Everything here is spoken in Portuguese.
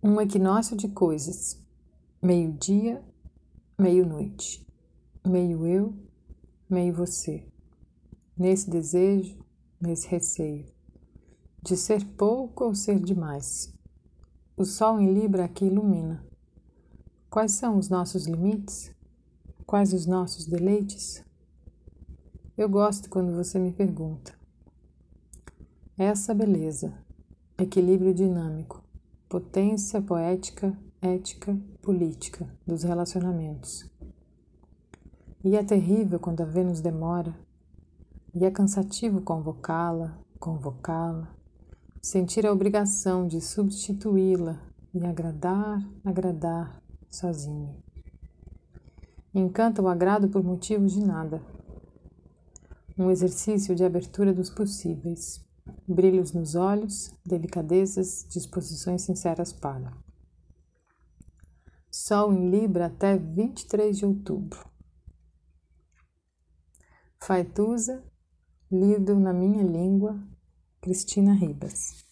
Um equinócio de coisas, meio-dia, meio-noite, meio eu, meio você, nesse desejo, nesse receio, de ser pouco ou ser demais. O sol em Libra aqui ilumina. Quais são os nossos limites? Quais os nossos deleites? Eu gosto quando você me pergunta. Essa beleza, equilíbrio dinâmico, potência poética, ética, política dos relacionamentos. E é terrível quando a Vênus demora, e é cansativo convocá-la, convocá-la, sentir a obrigação de substituí-la e agradar, agradar sozinho. Encanta o agrado por motivos de nada. Um exercício de abertura dos possíveis brilhos nos olhos, delicadezas, disposições sinceras para. Sol em Libra até 23 de outubro. Faituza, lido na minha língua, Cristina Ribas.